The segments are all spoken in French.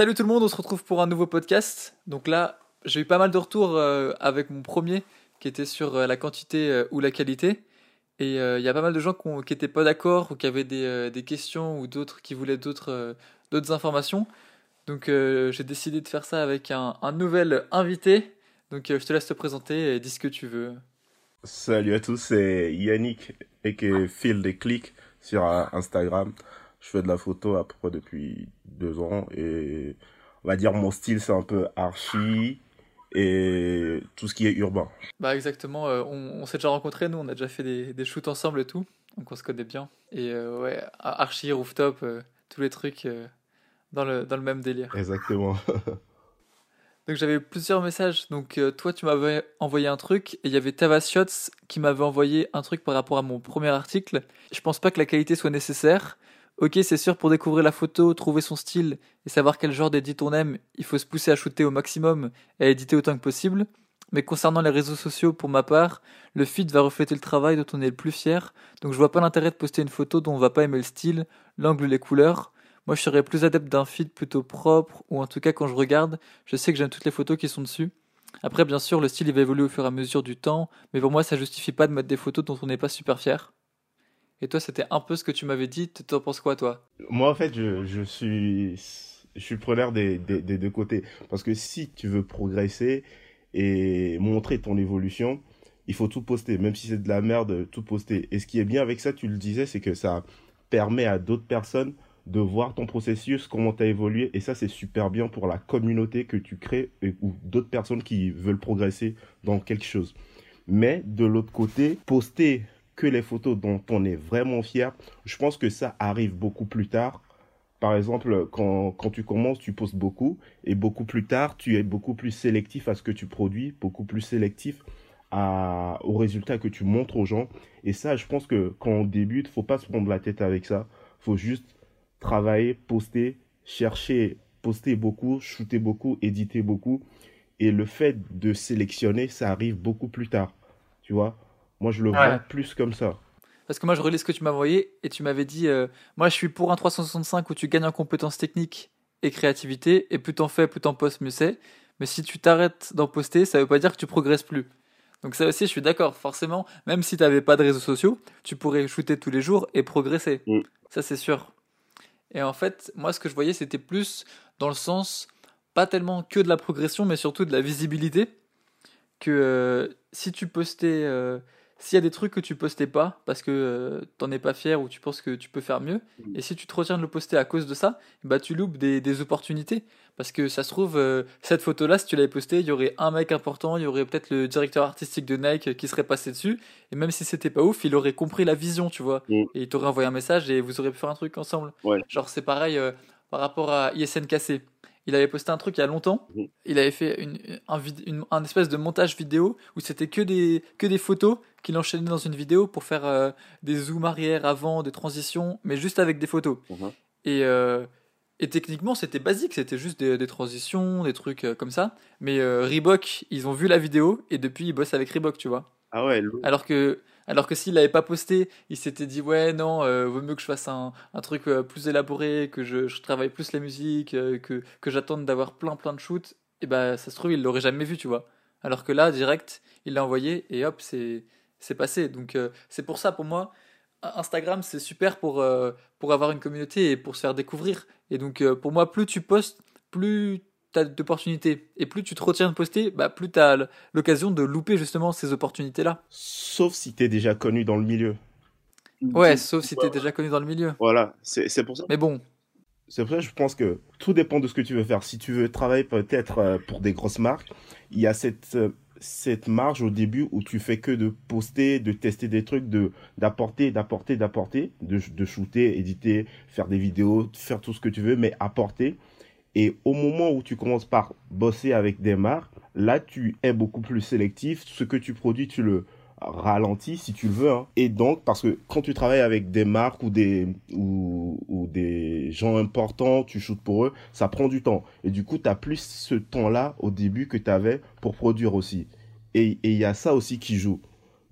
salut tout le monde, on se retrouve pour un nouveau podcast. Donc là, j'ai eu pas mal de retours euh, avec mon premier qui était sur euh, la quantité euh, ou la qualité. Et il y a pas mal de gens qui n'étaient pas d'accord ou qui avaient des, des questions ou d'autres qui voulaient d'autres informations. Donc j'ai décidé de faire ça avec un, un nouvel invité. Donc je te laisse te présenter et dis ce que tu veux. Salut à tous, c'est Yannick et que Phil des clics sur Instagram. Je fais de la photo à peu près depuis deux ans et on va dire mon style c'est un peu archi et tout ce qui est urbain. Bah exactement, euh, on, s'est déjà rencontrés, nous on a déjà fait des, des, shoots ensemble et tout, donc on se connaît bien. Et euh, ouais, archi, rooftop, euh, tous les trucs dans, le, dans le même délire. Exactement. donc j'avais plusieurs messages, donc toi tu m'avais envoyé un truc et il y avait Tavashots qui m'avait envoyé un truc par rapport à mon premier article. Je pense pas que la qualité soit nécessaire, Ok, c'est sûr, pour découvrir la photo, trouver son style et savoir quel genre d'édit on aime, il faut se pousser à shooter au maximum et à éditer autant que possible. Mais concernant les réseaux sociaux, pour ma part, le feed va refléter le travail dont on est le plus fier, donc je vois pas l'intérêt de poster une photo dont on va pas aimer le style, l'angle, les couleurs. Moi, je serais plus adepte d'un feed plutôt propre, ou en tout cas quand je regarde, je sais que j'aime toutes les photos qui sont dessus. Après, bien sûr, le style il va évoluer au fur et à mesure du temps, mais pour moi, ça justifie pas de mettre des photos dont on n'est pas super fier. Et toi, c'était un peu ce que tu m'avais dit. Tu en penses quoi, toi? Moi, en fait, je, suis, je suis preneur des, des, des, deux côtés. Parce que si tu veux progresser et montrer ton évolution, il faut tout poster. Même si c'est de la merde, tout poster. Et ce qui est bien avec ça, tu le disais, c'est que ça permet à d'autres personnes de voir ton processus, comment tu as évolué. Et ça, c'est super bien pour la communauté que tu crées ou d'autres personnes qui veulent progresser dans quelque chose. Mais de l'autre côté, poster que les photos dont on est vraiment fier. Je pense que ça arrive beaucoup plus tard. Par exemple, quand, quand tu commences, tu postes beaucoup et beaucoup plus tard, tu es beaucoup plus sélectif à ce que tu produis, beaucoup plus sélectif à, aux résultats que tu montres aux gens. Et ça, je pense que quand on débute, faut pas se prendre la tête avec ça. faut juste travailler, poster, chercher, poster beaucoup, shooter beaucoup, éditer beaucoup. Et le fait de sélectionner, ça arrive beaucoup plus tard. Tu vois? Moi, je le vois plus comme ça. Parce que moi, je relis ce que tu m'as envoyé et tu m'avais dit euh, Moi, je suis pour un 365 où tu gagnes en compétences techniques et créativité, et plus t'en fais, plus t'en postes, mieux c'est. Mais si tu t'arrêtes d'en poster, ça veut pas dire que tu progresses plus. Donc, ça aussi, je suis d'accord. Forcément, même si tu n'avais pas de réseaux sociaux, tu pourrais shooter tous les jours et progresser. Mm. Ça, c'est sûr. Et en fait, moi, ce que je voyais, c'était plus dans le sens, pas tellement que de la progression, mais surtout de la visibilité. Que euh, si tu postais. Euh, s'il y a des trucs que tu postais pas parce que euh, t'en es pas fier ou tu penses que tu peux faire mieux, mm. et si tu te retiens de le poster à cause de ça, bah tu loupes des, des opportunités. Parce que ça se trouve, euh, cette photo-là, si tu l'avais postée, il y aurait un mec important, il y aurait peut-être le directeur artistique de Nike qui serait passé dessus, et même si c'était pas ouf, il aurait compris la vision, tu vois. Mm. Et il t'aurait envoyé un message et vous auriez pu faire un truc ensemble. Genre, c'est pareil euh, par rapport à ISNKC. Il avait posté un truc il y a longtemps. Mhm. Il avait fait une, un, espèce de montage vidéo où c'était que des, que des photos qu'il enchaînait dans une vidéo pour faire euh, des zooms arrière, avant, des transitions, mais juste avec des photos. Mhm. Et, euh, et techniquement, c'était basique, c'était juste des, des, transitions, des trucs euh, comme ça. Mais Reebok, ils ont vu la vidéo et depuis, ils bossent avec Reebok, tu vois. Ah ouais, Alors que alors que s'il l'avait pas posté, il s'était dit ouais non, euh, vaut mieux que je fasse un, un truc euh, plus élaboré, que je, travaille plus la musique, euh, que, que j'attende d'avoir plein plein de shoots. Et bah ça se trouve il l'aurait jamais vu, tu vois. Alors que là direct, il l'a envoyé et hop c'est passé. Donc c'est pour ça pour moi. Instagram, c'est super pour, pour avoir une communauté et pour se faire découvrir. Et donc, pour moi, plus tu postes, plus t'as d'opportunités. Et plus tu te retiens de poster, bah, plus t'as l'occasion de louper justement ces opportunités-là. Sauf si t'es déjà connu dans le milieu. Ouais, sauf si t'es déjà connu dans le milieu. Voilà, c'est pour ça. Mais bon. C'est pour ça que je pense que tout dépend de ce que tu veux faire. Si tu veux travailler peut-être euh, pour des grosses marques, il y a cette, euh, cette marge au début où tu fais que de poster, de tester des trucs, de d'apporter, d'apporter, d'apporter, de, de shooter, éditer, faire des vidéos, faire tout ce que tu veux, mais apporter. Et au moment où tu commences par bosser avec des marques, là, tu es beaucoup plus sélectif. Ce que tu produis, tu le ralentis si tu le veux. Hein. Et donc, parce que quand tu travailles avec des marques ou des, ou, des gens importants, tu shootes pour eux, ça prend du temps. Et du coup, tu as plus ce temps-là au début que tu avais pour produire aussi. Et il y a ça aussi qui joue.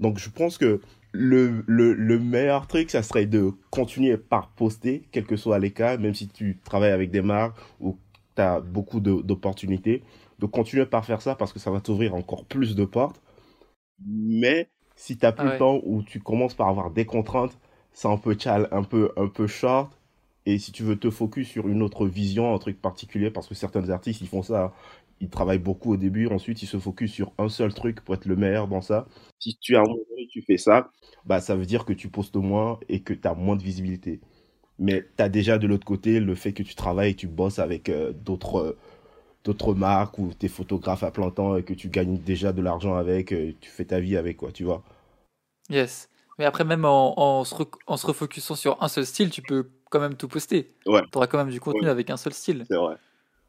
Donc, je pense que le, le, le, meilleur truc, ça serait de continuer par poster, quel que soit les cas, même si tu travailles avec des marques ou tu as beaucoup d'opportunités. Donc continue par faire ça parce que ça va t'ouvrir encore plus de portes. Mais si tu n'as plus le temps ou tu commences par avoir des contraintes, c'est un peu chal, un peu, un peu short. Et si tu veux te focus sur une autre vision, un truc particulier, parce que certains artistes, ils font ça, hein. ils travaillent beaucoup au début, ensuite ils se focus sur un seul truc pour être le meilleur dans ça. Si tu as un moment tu fais ça, bah ça veut dire que tu postes moins et que tu as moins de visibilité. Mais tu as déjà de l'autre côté le fait que tu travailles et tu bosses avec euh, d'autres d'autres marques ou tes photographes à plein temps et que tu gagnes déjà de l'argent avec, euh, tu fais ta vie avec quoi, tu vois. Yes. Mais après, même en, en, se, en se refocusant sur un seul style, tu peux quand même tout poster. Ouais. Tu auras quand même du contenu avec un seul style. C'est vrai.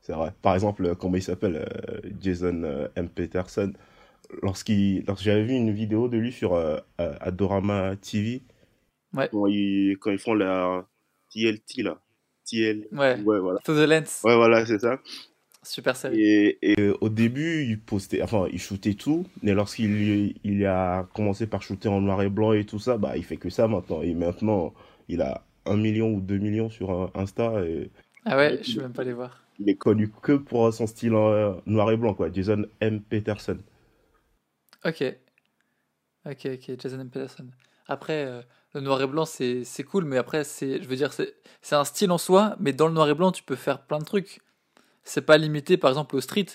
C'est vrai. Par exemple, euh, comment il s'appelle euh, Jason M. Peterson. Lorsqu'il, lorsque j'avais vu une vidéo de lui sur Adorama TV, ouais. quand, ils, quand ils font la TLT là. TL. Ouais. ouais voilà. To the lens. Ouais, voilà, c'est ça. Super série. Et, et, au début, il postait, enfin, il shootait tout, mais lorsqu'il il a commencé par shooter en noir et blanc et tout ça, bah, il fait que ça maintenant. Et maintenant, il a un million ou deux millions sur Insta. Et, ah ouais, je ne vais même pas les voir. Il est connu que pour son style en noir et blanc, quoi. Jason M. Peterson. Ok. Ok, ok, Jason M. Peterson. Après, euh, le noir et blanc, c'est cool, mais après, je veux dire, c'est un style en soi, mais dans le noir et blanc, tu peux faire plein de trucs c'est pas limité par exemple au street.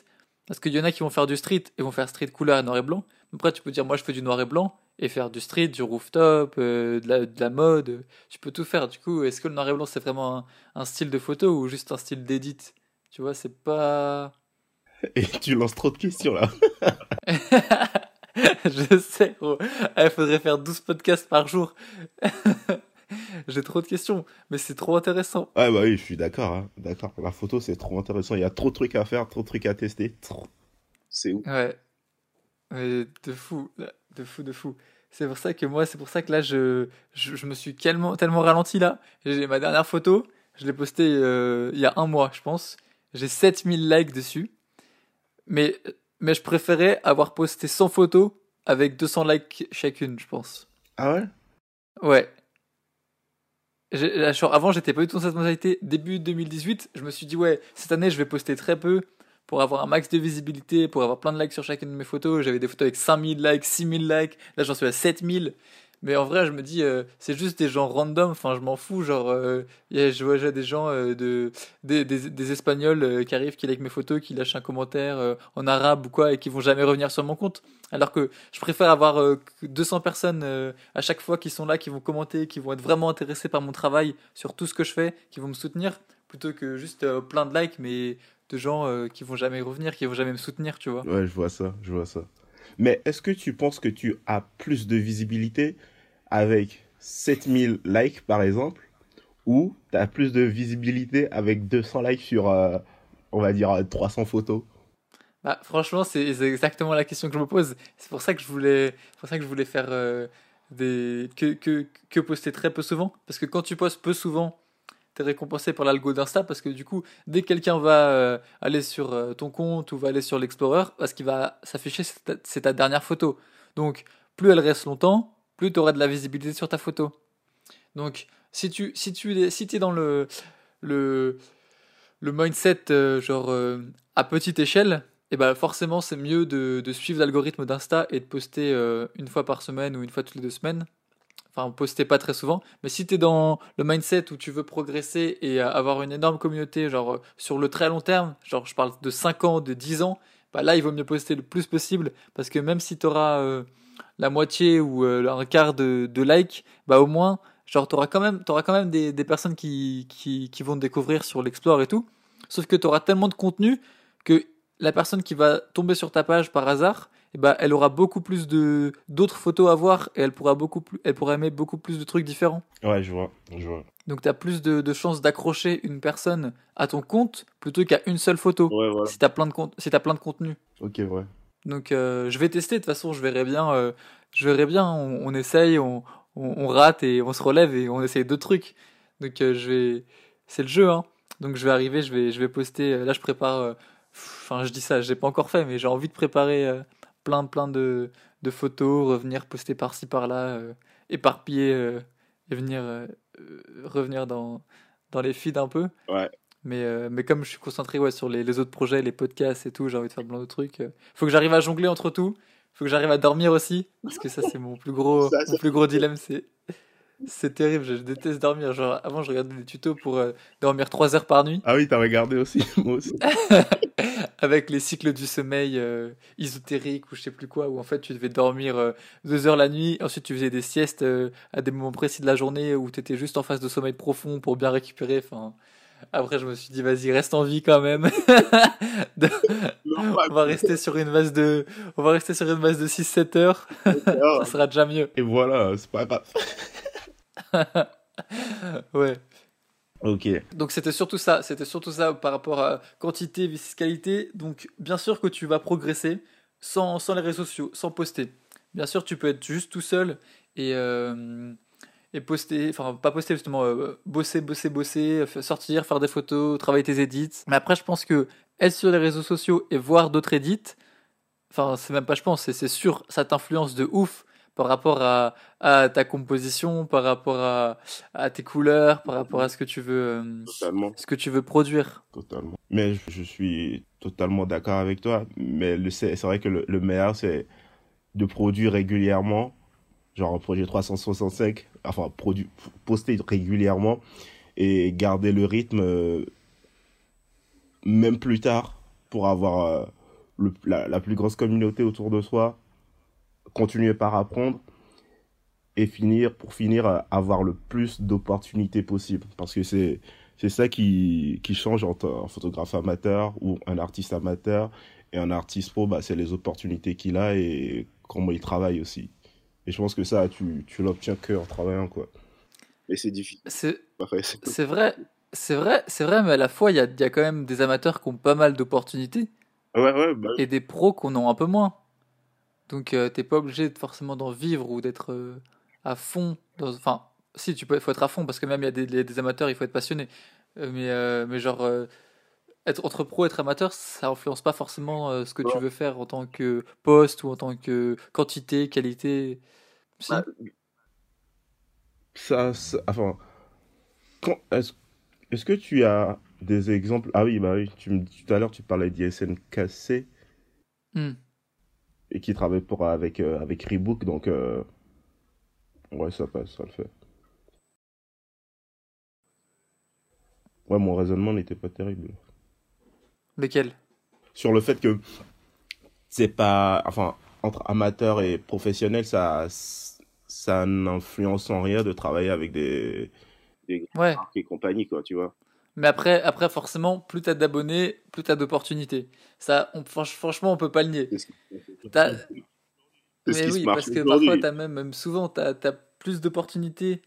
Parce qu'il y en a qui vont faire du street et vont faire street couleur et noir et blanc. Après, tu peux dire, moi je fais du noir et blanc et faire du street, du rooftop, euh, de, la, de, la, mode. Tu peux tout faire. Du coup, est-ce que le noir et blanc c'est vraiment un, style de photo ou juste un style d'édit? Tu vois, c'est pas. Et tu lances trop de questions là. je sais, gros. Il faudrait faire 12 podcasts par jour. J'ai trop de questions, mais c'est trop intéressant. Ouais, bah oui, je suis d'accord. Hein. D'accord. La photo, c'est trop intéressant. Il y a trop de trucs à faire, trop de trucs à tester. C'est ouf. Ouais. Mais de fou, de fou, de fou. C'est pour ça que moi, c'est pour ça que là, je, je, me suis tellement, tellement ralenti là. J'ai ma dernière photo, je l'ai postée euh, il y a un mois, je pense. J'ai 7000 likes dessus. Mais, mais je préférais avoir posté 100 photos avec 200 likes chacune, je pense. Ah ouais? Ouais avant, j'étais pas du tout dans cette mentalité. Début 2018, je me suis dit, ouais, cette année, je vais poster très peu pour avoir un max de visibilité, pour avoir plein de likes sur chacune de mes photos. J'avais des photos avec 5000 likes, 6000 likes. Là, j'en suis à 7000. Mais en vrai, je me dis, euh, c'est juste des gens random. Enfin, je m'en fous. Genre, euh, je vois déjà des gens, euh, de, des, des, des Espagnols qui arrivent, qui like mes photos, qui lâchent un commentaire en arabe ou quoi, et qui vont jamais revenir sur mon compte. Alors que je préfère avoir 200 personnes à chaque fois qui sont là, qui vont commenter, qui vont être vraiment intéressés par mon travail, sur tout ce que je fais, qui vont me soutenir, plutôt que juste plein de likes, mais de gens qui vont jamais revenir, qui vont jamais me soutenir, tu vois. Ouais, je vois ça, je vois ça. Mais est-ce que tu penses que tu as plus de visibilité avec 7000 likes par exemple, ou tu as plus de visibilité avec 200 likes sur, euh, on va dire, 300 photos bah, Franchement, c'est exactement la question que je me pose. C'est pour ça que je voulais, pour ça que je voulais faire euh, des... que, que, que poster très peu souvent. Parce que quand tu postes peu souvent, tu es récompensé par l'algo d'Insta parce que du coup, dès que quelqu'un va euh, aller sur ton compte ou va aller sur l'Explorer, parce qu'il va s'afficher, c'est ta, dernière photo. Donc, plus elle reste longtemps, plus tu auras de la visibilité sur ta photo. Donc, si tu, si tu si es dans le, le, le mindset euh, genre euh, à petite échelle, et eh ben forcément c'est mieux de, suivre l'algorithme d'Insta et de poster euh, une fois par semaine ou une fois toutes les deux semaines. Enfin, poster pas très souvent. Mais si tu es dans le mindset où tu veux progresser et avoir une énorme communauté, genre sur le très long terme, genre je parle de 5 ans, de 10 ans, bah là il vaut mieux poster le plus possible parce que même si tu auras la moitié ou euh, un quart de, de likes, bah au moins, genre, t'auras quand même, auras quand même des, des personnes qui, qui, qui, vont te découvrir sur l'Explore et tout. Sauf que tu auras tellement de contenu que la personne qui va tomber sur ta page par hasard, eh bah, elle aura beaucoup plus de d'autres photos à voir et elle pourra beaucoup plus, elle pourra aimer beaucoup plus de trucs différents. Ouais, je vois, je vois. Donc tu as plus de, de chances d'accrocher une personne à ton compte plutôt qu'à une seule photo. Ouais, voilà. Si t'as plein de si as plein de contenu. Ok, ouais. Donc euh, je vais tester, de toute façon je verrai bien, euh, je verrai bien, on, essaye, on, rate et on se relève et on essaye d'autres trucs. Donc euh, je vais, c'est le jeu, hein. Donc je vais arriver, je vais, je vais poster, là je prépare, enfin je dis ça, j'ai pas encore fait, mais j'ai envie de préparer plein plein de, de photos, revenir poster par-ci par-là, éparpiller et venir revenir dans, dans les feeds un peu. Ouais. Mais, euh, mais comme je suis concentré ouais, sur les, les autres projets, les podcasts et tout, j'ai envie de faire plein de trucs. euh, faut que j'arrive à jongler entre tout. Faut que j'arrive à dormir aussi. Parce que ça, c'est mon plus gros, Ça, mon plus gros dilemme. C'est, c'est terrible. Je, déteste dormir. Genre, avant, je regardais des tutos pour euh, dormir 3 heures par nuit. Ah oui, t'as regardé aussi, moi aussi. avec les cycles du sommeil euh, ésotériques ou je sais plus quoi, où en fait tu devais dormir euh, deux heures la nuit, ensuite tu faisais des siestes à des moments précis de la journée où tu étais juste en phase de sommeil profond pour bien récupérer. Enfin, après je me suis dit vas-y reste en vie quand même. De- on va rester sur une base de, on va rester sur une base de 6-7 heures, ça sera déjà mieux. Et voilà, c'est pas grave. Ouais. Ok. Donc c'était surtout ça, c'était surtout ça par rapport à quantité versus qualité. Donc bien sûr que tu vas progresser sans, sans les réseaux sociaux, sans poster. Bien sûr tu peux être juste tout seul et, euh, et poster, enfin pas poster justement, euh, bosser, bosser, bosser, sortir, faire des photos, travailler tes edits. Mais après je pense que être sur les réseaux sociaux et voir d'autres edits, enfin c'est même pas je pense, c'est sûr, ça t'influence de ouf par rapport à, à ta composition, par rapport à, à tes couleurs, par rapport à ce que tu veux, euh, Totalement. ce que tu veux produire. Totalement. Mais je, je suis totalement d'accord avec toi. Mais c'est vrai que le, le meilleur, c'est de produire régulièrement. Genre un projet 365. Enfin, poster régulièrement. Et garder le rythme, euh, même plus tard, pour avoir euh, la, plus grosse communauté autour de soi. Continuer par apprendre. Et finir, pour finir, euh, avoir le plus d'opportunités possible. Parce que c'est. C'est ça qui, qui change entre un photographe amateur ou un artiste amateur et un artiste pro, bah, c'est les opportunités qu'il a et comment il travaille aussi. Et je pense que ça, tu, tu l'obtiens que en travaillant, quoi. Mais c'est difficile. C'est vrai, c'est vrai, c'est vrai, mais à la fois il y a, y a quand même des amateurs qui ont pas mal d'opportunités Ouais, ouais, bah, et des pros qui en ont un peu moins. Donc euh, t'es pas obligé de, forcément d'en vivre ou d'être euh, à fond. Dans, enfin, si tu peux, faut être à fond parce que même il y a des, des amateurs, il faut être passionné. Euh, mais euh, mais genre être entre pro, être amateur, ça influence pas forcément euh, ce que tu veux faire en tant que poste ou en tant que quantité, qualité. Si. Ah, ça, ça- enfin, est-ce, est-ce que tu as des exemples? Ah oui, bah oui, tu me, tout à l'heure, tu parlais d'ISNKC Hmm. et qui travaille pour, avec, euh, avec Rebook, donc, euh, ouais, ça passe, ça le fait. Ouais, mon raisonnement n'était pas terrible. Lequel? Sur le fait que c'est pas, enfin, entre amateur et professionnel, ça, ça n'influence en rien de travailler avec des, des Ouais. marques et compagnie, quoi, tu vois. Mais après, après forcément, plus t'as d'abonnés, plus t'as d'opportunités. Ça, on, franch- franchement, on peut pas le nier. Mais oui, parce que parfois, t'as même, même souvent, t'as, t'as plus d'opportunités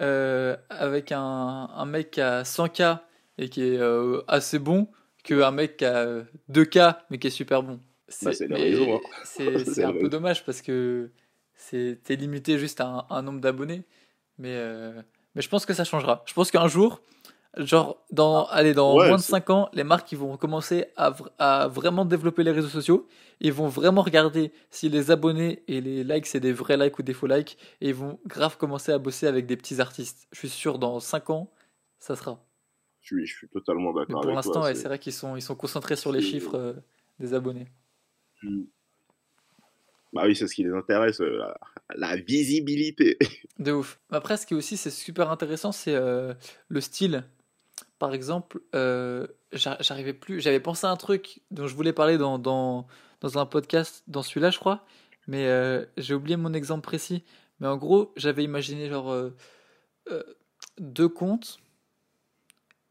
euh, avec un, un mec qui a 100K et qui est euh, assez bon qu'un mec qui a 2K mais qui est super bon. Bah, c'est raison, hein. un peu dommage parce que c'est, t'es limité juste à un, un nombre d'abonnés. Mais, euh, mais je pense que ça changera. Je pense qu'un jour, genre, dans, allez, dans Ouais, moins de c'est- 5 ans, les marques ils vont commencer à, vr- à vraiment développer les réseaux sociaux. Ils vont vraiment regarder si les abonnés et les likes c'est des vrais likes ou des faux likes. Et ils vont grave commencer à bosser avec des petits artistes. Je suis sûr, dans 5 ans, ça sera. Je suis, je suis totalement d'accord pour l'instant, ouais, c'est- vrai qu'ils sont, ils sont concentrés sur les chiffres euh, des abonnés. Mm. Bah oui, c'est ce qui les intéresse, euh, la, la visibilité. De ouf. Après, ce qui est aussi c'est super intéressant, c'est euh, le style. Par exemple, j'a- j'arrivais plus. J'avais pensé à un truc dont je voulais parler dans, dans, dans un podcast, dans celui-là, je crois. Mais j'ai oublié mon exemple précis. Mais en gros, j'avais imaginé genre deux comptes.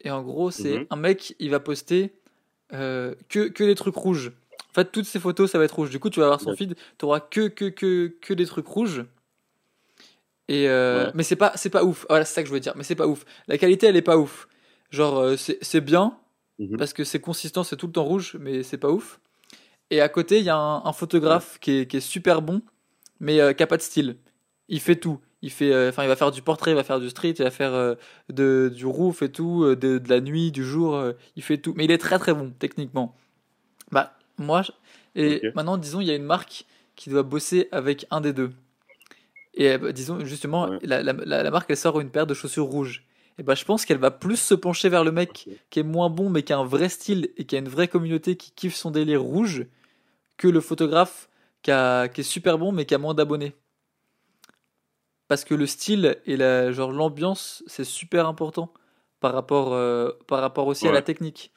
Et en gros, c'est Mhm. un mec, il va poster euh, que, que des trucs rouges. En fait, toutes ses photos, ça va être rouge. Du coup, tu vas avoir son Ouais. feed, tu auras que, que, que, que des trucs rouges. Et euh, Ouais. Mais c'est pas, c'est pas ouf. Voilà, c'est ça que je voulais dire. Mais c'est pas ouf. La qualité, elle est pas ouf. Genre, euh, c'est bien, Mhm. parce que c'est consistant, c'est tout le temps rouge, mais c'est pas ouf. Et à côté, il y a un, un photographe qui, est, qui est super bon, mais euh, qui a pas de style. Il fait tout. Il fait, euh, enfin, il va faire du portrait, il va faire du street, il va faire euh, de, du roof et tout, euh, de, de la nuit, du jour. euh, il fait tout. Mais il est très très bon techniquement. Bah, moi, je- et maintenant, disons, il y a une marque qui doit bosser avec un des deux. Et bah, disons, justement, Ouais. la, la, marque, elle sort une paire de chaussures rouges. et ben, je pense qu'elle va plus se pencher vers le mec qui est moins bon mais qui a un vrai style et qui a une vraie communauté qui kiffe son délire rouge que le photographe qui, qui est super bon mais qui a moins d'abonnés. Parce que le style et la, genre l'ambiance, c'est super important par rapport, euh, par rapport aussi à la technique.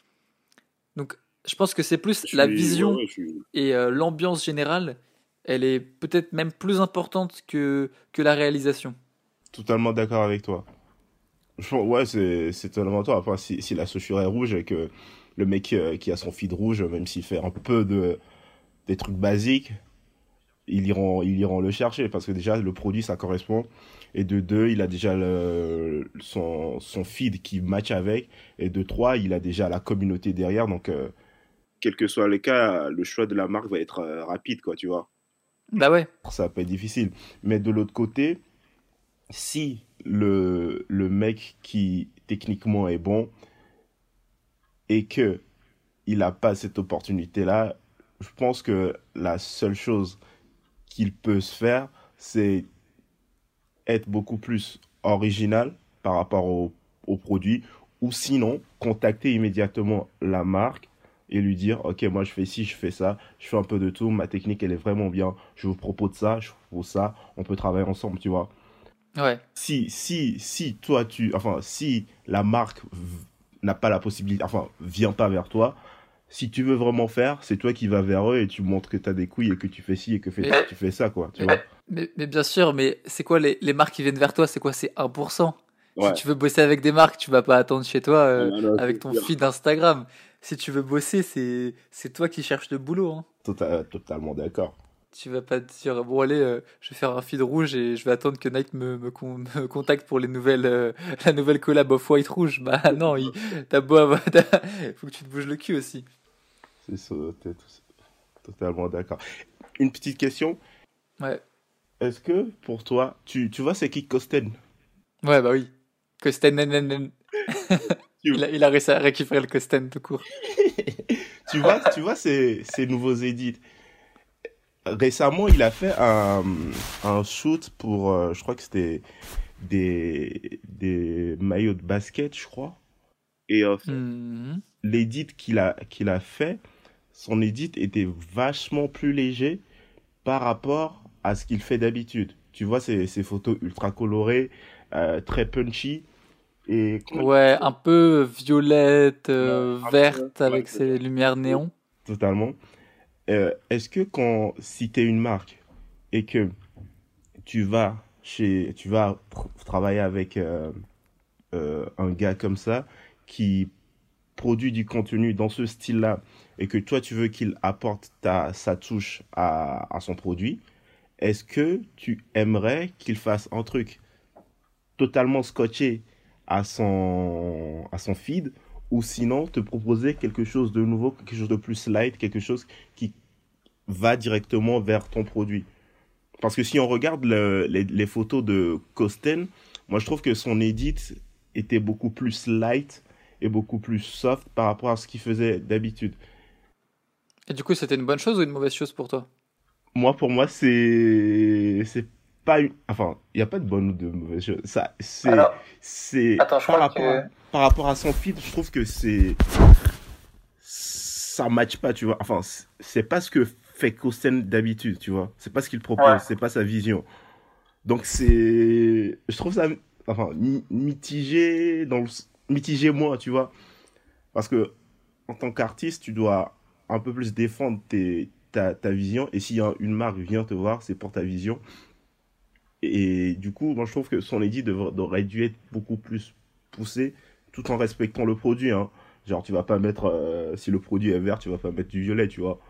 Donc je pense que c'est plus la vision et euh, l'ambiance générale, elle est peut-être même plus importante que, que la réalisation. Totalement d'accord avec toi. Ouais, c'est, c'est totalement toi. Enfin, si, si la chaussure est rouge et que le mec euh, qui a son feed rouge, même s'il fait un peu de, des trucs basiques, ils iront, ils iront le chercher parce que déjà, le produit, ça correspond. Et de deux, il a déjà le, son, son feed qui match avec. Et de trois, il a déjà la communauté derrière. Donc, euh, quel que soit le cas, le choix de la marque va être euh, rapide, quoi, tu vois. Bah ouais. Ça peut être difficile. Mais de l'autre côté, si le, le mec qui techniquement est bon et que il n'a pas cette opportunité-là, je pense que la seule chose qu'il peut se faire, c'est être beaucoup plus original par rapport au, au, produit, ou sinon contacter immédiatement la marque et lui dire ok moi je fais ci je fais ça je fais un peu de tout ma technique elle est vraiment bien je vous propose ça je vous propose ça on peut travailler ensemble tu vois. Ouais. Si si si toi tu enfin si la marque n'a pas la possibilité enfin vient pas vers toi si tu veux vraiment faire, c'est toi qui vas vers eux et tu montres que tu as des couilles et que tu fais ci et que tu fais ça, quoi. Tu vois mais, mais, bien sûr, mais c'est quoi les, les, marques qui viennent vers toi C'est quoi? C'est 1%. Si tu veux bosser avec des marques, tu vas pas attendre chez toi euh, avec ton feed Instagram. Si tu veux bosser, c'est, c'est toi qui cherches le boulot. Hein. Tota-, totalement d'accord. Tu vas pas te dire, bon allez, euh, je vais faire un feed rouge et je vais attendre que Nike me, me, me contacte pour les nouvelles, euh, la nouvelle collab off-white rouge. Bah non, il, t'as beau avoir, faut que tu te bouges le cul aussi. C'est ça, totalement d'accord. Une petite question. Ouais. Est-ce que pour toi, tu, tu vois c'est qui Kosten? Ouais, bah oui. Kosten, il, a, il a réussi à récupérer le Kosten tout court. tu vois, tu vois ces, ces nouveaux édits. Récemment, il a fait un, un shoot pour, euh, je crois que c'était des, des maillots de basket, je crois. Et euh, mm l'édit qu'il a, qu'il a fait, son édit était vachement plus léger par rapport à ce qu'il fait d'habitude. Tu vois ces, ces photos ultra colorées, euh, très punchy. Et... Ouais, un peu violette, euh, verte, avec ses lumières néon. Totalement. Euh, Est-ce que quand, si tu es une marque et que tu vas chez, tu vas travailler avec euh, euh, un gars comme ça qui produit du contenu dans ce style-là et que toi tu veux qu'il apporte ta, sa touche à, à son produit, est-ce que tu aimerais qu'il fasse un truc totalement scotché à son, à son feed ou sinon te proposer quelque chose de nouveau, quelque chose de plus light, quelque chose qui va directement vers ton produit? Parce que si on regarde le, les, les, photos de Kosten, moi je trouve que son edit était beaucoup plus light et beaucoup plus soft par rapport à ce qu'il faisait d'habitude. Et du coup, c'était une bonne chose ou une mauvaise chose pour toi? Moi, pour moi, c'est c'est pas une... enfin, il n'y a pas de bonne ou de mauvaise chose. Ça, c'est c'est par rapport par rapport à son feed, je trouve que c'est ça match pas, tu vois. Enfin, c'est pas ce que fait Kosten d'habitude, tu vois. C'est pas ce qu'il propose, c'est pas sa vision. Donc c'est je trouve ça enfin mitigé dans le mitigé moi, tu vois. Parce que en tant qu'artiste, tu dois un peu plus défendre tes, ta, ta, vision. Et si une marque vient te voir, c'est pour ta vision. Et du coup, moi, je trouve que son édit devrait, aurait dû être beaucoup plus poussé, tout en respectant le produit. Hein. Genre, tu vas pas mettre, euh, si le produit est vert, tu vas pas mettre du violet, tu vois.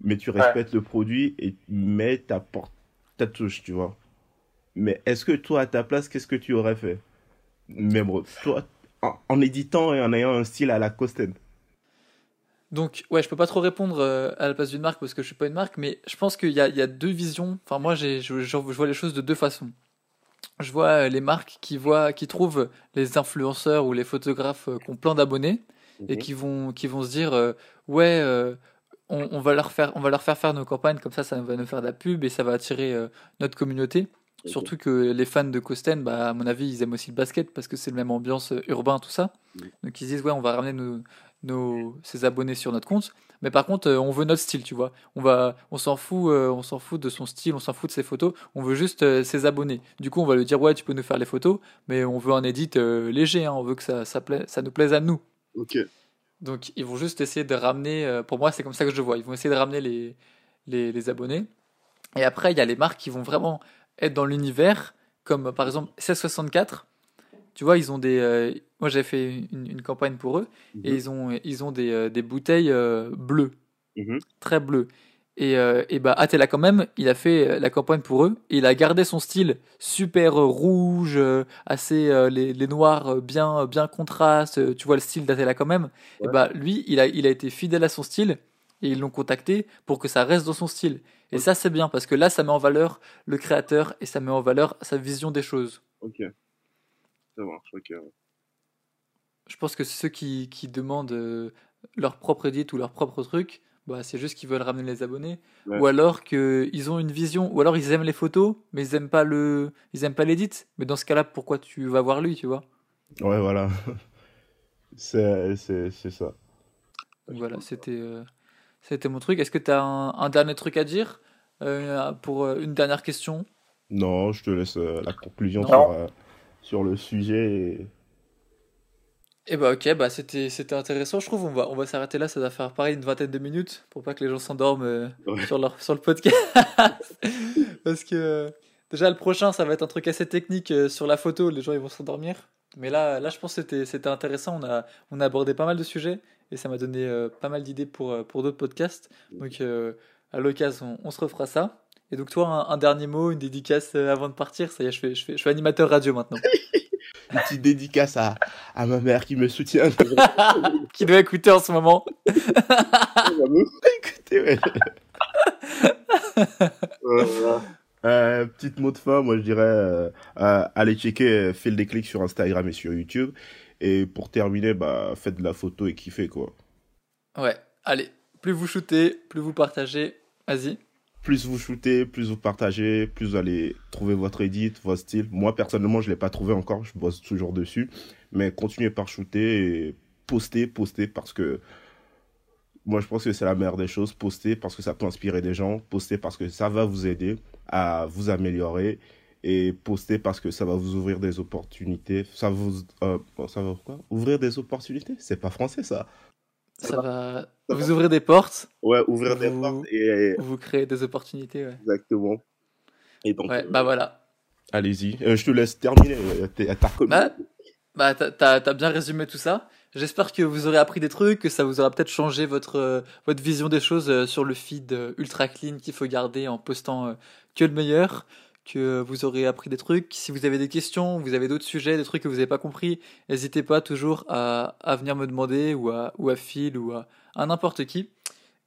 Mais tu respectes ouais. le produit et mets ta, ta touche, tu vois. Mais est-ce que toi, à ta place, qu'est-ce que tu aurais fait? Même toi, en, en, éditant et en ayant un style à la Costen donc, ouais, je peux pas trop répondre euh, à la place d'une marque parce que je suis pas une marque, mais je pense qu'il y, y a, deux visions. Enfin, moi, je, je, vois les choses de deux façons. Je vois euh, les marques qui voient, qui trouvent les influenceurs ou les photographes euh, qui ont plein d'abonnés et qui vont, qui vont se dire, euh, ouais, euh, on, on, va leur faire, on va leur faire faire nos campagnes comme ça, ça va nous faire de la pub et ça va attirer notre communauté. Surtout que les fans de Kosten, bah, à mon avis, ils aiment aussi le basket parce que c'est le même ambiance urbain, tout ça. Mm. Donc ils disent, ouais, on va ramener nos, nos, ses abonnés sur notre compte. Mais par contre, euh, on veut notre style, tu vois. On va, on s'en fout, euh, on s'en fout de son style, on s'en fout de ses photos. On veut juste euh, ses abonnés. Du coup, on va lui dire, ouais, tu peux nous faire les photos, mais on veut un edit euh, léger. hein. On veut que ça, ça, ça nous plaise à nous. Ok. Donc ils vont juste essayer de ramener, pour moi c'est comme ça que je le vois, ils vont essayer de ramener les, les, les abonnés. Et après il y a les marques qui vont vraiment être dans l'univers, comme par exemple 1664. Tu vois, ils ont des... moi j'ai fait une, une campagne pour eux, et Mhm. ils ont, ils ont des, euh, des bouteilles euh, bleues, Mhm. très bleues. Et, euh, et bah Atella quand même, il a fait euh, la campagne pour eux, et il a gardé son style super rouge, assez euh, les, les noirs bien bien contraste, euh, tu vois le style d'Atella quand même. Et bah lui, il a il a été fidèle à son style et ils l'ont contacté pour que ça reste dans son style. Et ça c'est bien parce que là ça met en valeur le créateur et ça met en valeur sa vision des choses. Ok. Ça marche, ok. Je pense que ceux qui qui demandent euh, leur propre edit ou leur propre truc, bah c'est juste qu'ils veulent ramener les abonnés Ouais. ou alors que ils ont une vision ou alors ils aiment les photos mais ils aiment pas le ils aiment pas l'edit. Mais dans ce cas-là, pourquoi tu vas voir lui, tu vois? Ouais, voilà. C'est ça. Donc voilà, c'était euh, c'était mon truc. Est-ce que tu as un, un dernier truc à dire euh, pour euh, une dernière question? Non, je te laisse la conclusion sur, sur le sujet. et- Eh bah ok, bah c'était c'était intéressant. Je trouve on va on va s'arrêter là. Ça va faire pareil une vingtaine de minutes pour pas que les gens s'endorment euh, Ouais. sur leur sur le podcast. Parce que euh, déjà le prochain ça va être un truc assez technique euh, sur la photo. Les gens ils vont s'endormir. Mais là là je pense que c'était c'était intéressant. On a on a abordé pas mal de sujets et ça m'a donné pas mal d'idées pour pour d'autres podcasts. Donc à l'occasion on, on se refera ça. Et donc toi un, un dernier mot, une dédicace avant de partir? Ça y est, je fais je fais je suis animateur radio maintenant. Une petite dédicace à, à ma mère qui me soutient. Qui doit écouter en ce moment. Écoutez, ouais. Euh, petite mot de fin, moi je dirais euh, euh, allez checker euh, Fil des clics sur Instagram et sur YouTube. Et pour terminer, bah faites de la photo et kiffez quoi. Ouais, allez, plus vous shootez, plus vous partagez, vas-y. Plus vous shootez, plus vous partagez, plus vous allez trouver votre edit, votre style. Moi personnellement, je l'ai pas trouvé encore, je bosse toujours dessus. Mais continuez par shooter et postez, postez parce que moi je pense que c'est la meilleure des choses. Postez parce que ça peut inspirer des gens. Postez parce que ça va vous aider à vous améliorer. Et postez parce que ça va vous ouvrir des opportunités. Ça vous, euh, ça va quoi? Ouvrir des opportunités? C'est pas français ça. Ça va vous ouvrir des portes, Ouais, ouvrir des Vous- portes et vous créer des opportunités, ouais. exactement. Et donc, Ouais, euh, bah voilà. allez-y. Euh, je te laisse terminer. euh, T'as reconnu. Bah, bah t'as- t'as bien résumé tout ça. J'espère que vous aurez appris des trucs, que ça vous aura peut-être changé votre, euh, votre vision des choses sur le feed ultra clean qu'il faut garder en postant que le meilleur, que vous aurez appris des trucs. Si vous avez des questions, vous avez d'autres sujets, des trucs que vous n'avez pas compris, n'hésitez pas toujours à, à venir me demander ou à, ou à Phil ou à, à n'importe qui.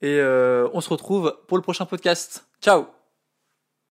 Et euh, on se retrouve pour le prochain podcast. Ciao